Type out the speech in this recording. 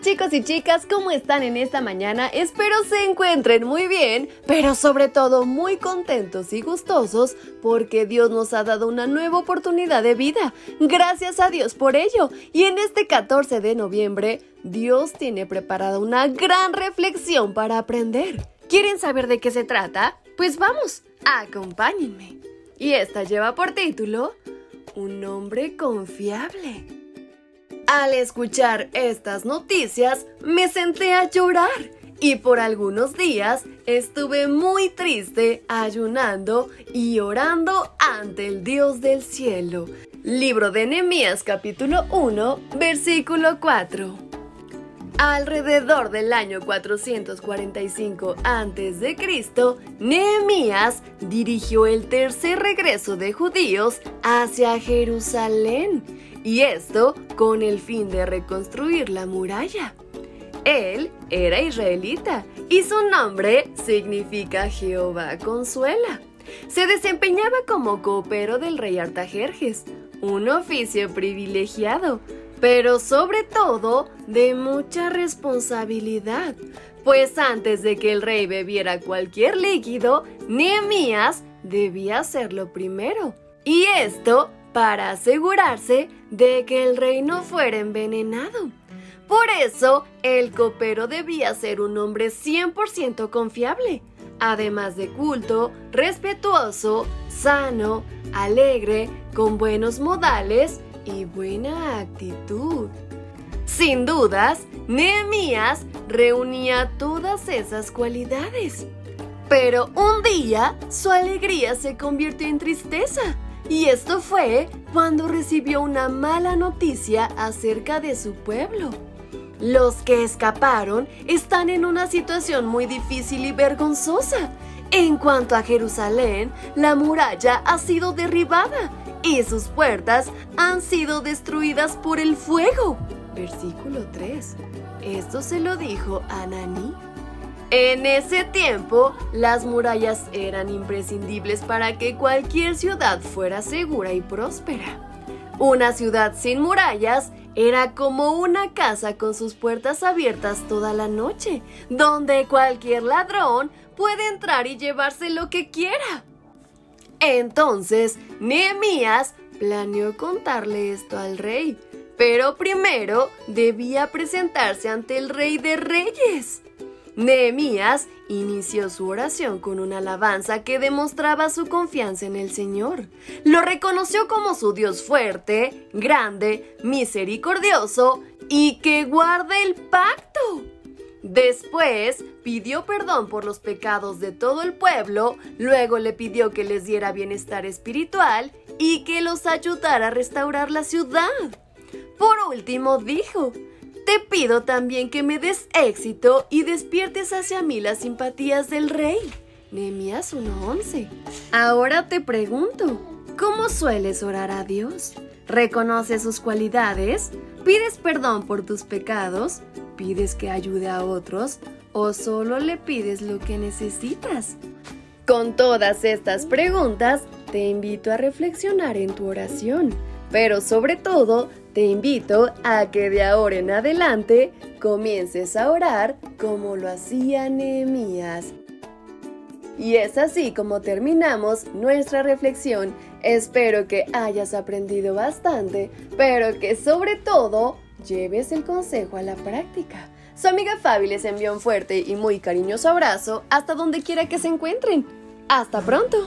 Chicos y chicas, ¿cómo están en esta mañana? Espero se encuentren muy bien, pero sobre todo muy contentos y gustosos porque Dios nos ha dado una nueva oportunidad de vida. Gracias a Dios por ello. Y en este 14 de noviembre, Dios tiene preparada una gran reflexión para aprender. ¿Quieren saber de qué se trata? Pues vamos, acompáñenme. Y esta lleva por título Un hombre confiable. Al escuchar estas noticias, me senté a llorar y por algunos días estuve muy triste ayunando y orando ante el Dios del cielo. Libro de Nehemías capítulo 1, versículo 4. Alrededor del año 445 a.C., Nehemías dirigió el tercer regreso de judíos hacia Jerusalén y esto con el fin de reconstruir la muralla. Él era israelita y su nombre significa Jehová consuela. Se desempeñaba como copero del rey Artajerjes, un oficio privilegiado, pero sobre todo de mucha responsabilidad, pues antes de que el rey bebiera cualquier líquido, Nehemías debía hacerlo primero. Y esto para asegurarse de que el rey no fuera envenenado. Por eso, el copero debía ser un hombre 100% confiable, además de culto, respetuoso, sano, alegre, con buenos modales y buena actitud. Sin dudas, Nehemías reunía todas esas cualidades. Pero un día su alegría se convirtió en tristeza y esto fue cuando recibió una mala noticia acerca de su pueblo. Los que escaparon están en una situación muy difícil y vergonzosa. En cuanto a Jerusalén, la muralla ha sido derribada y sus puertas han sido destruidas por el fuego. Versículo 3. Esto se lo dijo Ananí. En ese tiempo, las murallas eran imprescindibles para que cualquier ciudad fuera segura y próspera. Una ciudad sin murallas era como una casa con sus puertas abiertas toda la noche, donde cualquier ladrón puede entrar y llevarse lo que quiera. Entonces, Nehemías planeó contarle esto al rey, pero primero debía presentarse ante el rey de reyes. Nehemías inició su oración con una alabanza que demostraba su confianza en el Señor. Lo reconoció como su Dios fuerte, grande, misericordioso y que guarda el pacto. Después pidió perdón por los pecados de todo el pueblo, luego le pidió que les diera bienestar espiritual y que los ayudara a restaurar la ciudad. Por último dijo, te pido también que me des éxito y despiertes hacia mí las simpatías del rey. Nehemías 1:11. Ahora te pregunto, ¿cómo sueles orar a Dios? ¿Reconoces sus cualidades? ¿Pides perdón por tus pecados? ¿Pides que ayude a otros? ¿O solo le pides lo que necesitas? Con todas estas preguntas, te invito a reflexionar en tu oración, pero sobre todo, te invito a que de ahora en adelante comiences a orar como lo hacía Nehemías. Y es así como terminamos nuestra reflexión. Espero que hayas aprendido bastante, pero que sobre todo lleves el consejo a la práctica. Su amiga Fabi les envió un fuerte y muy cariñoso abrazo hasta donde quiera que se encuentren. ¡Hasta pronto!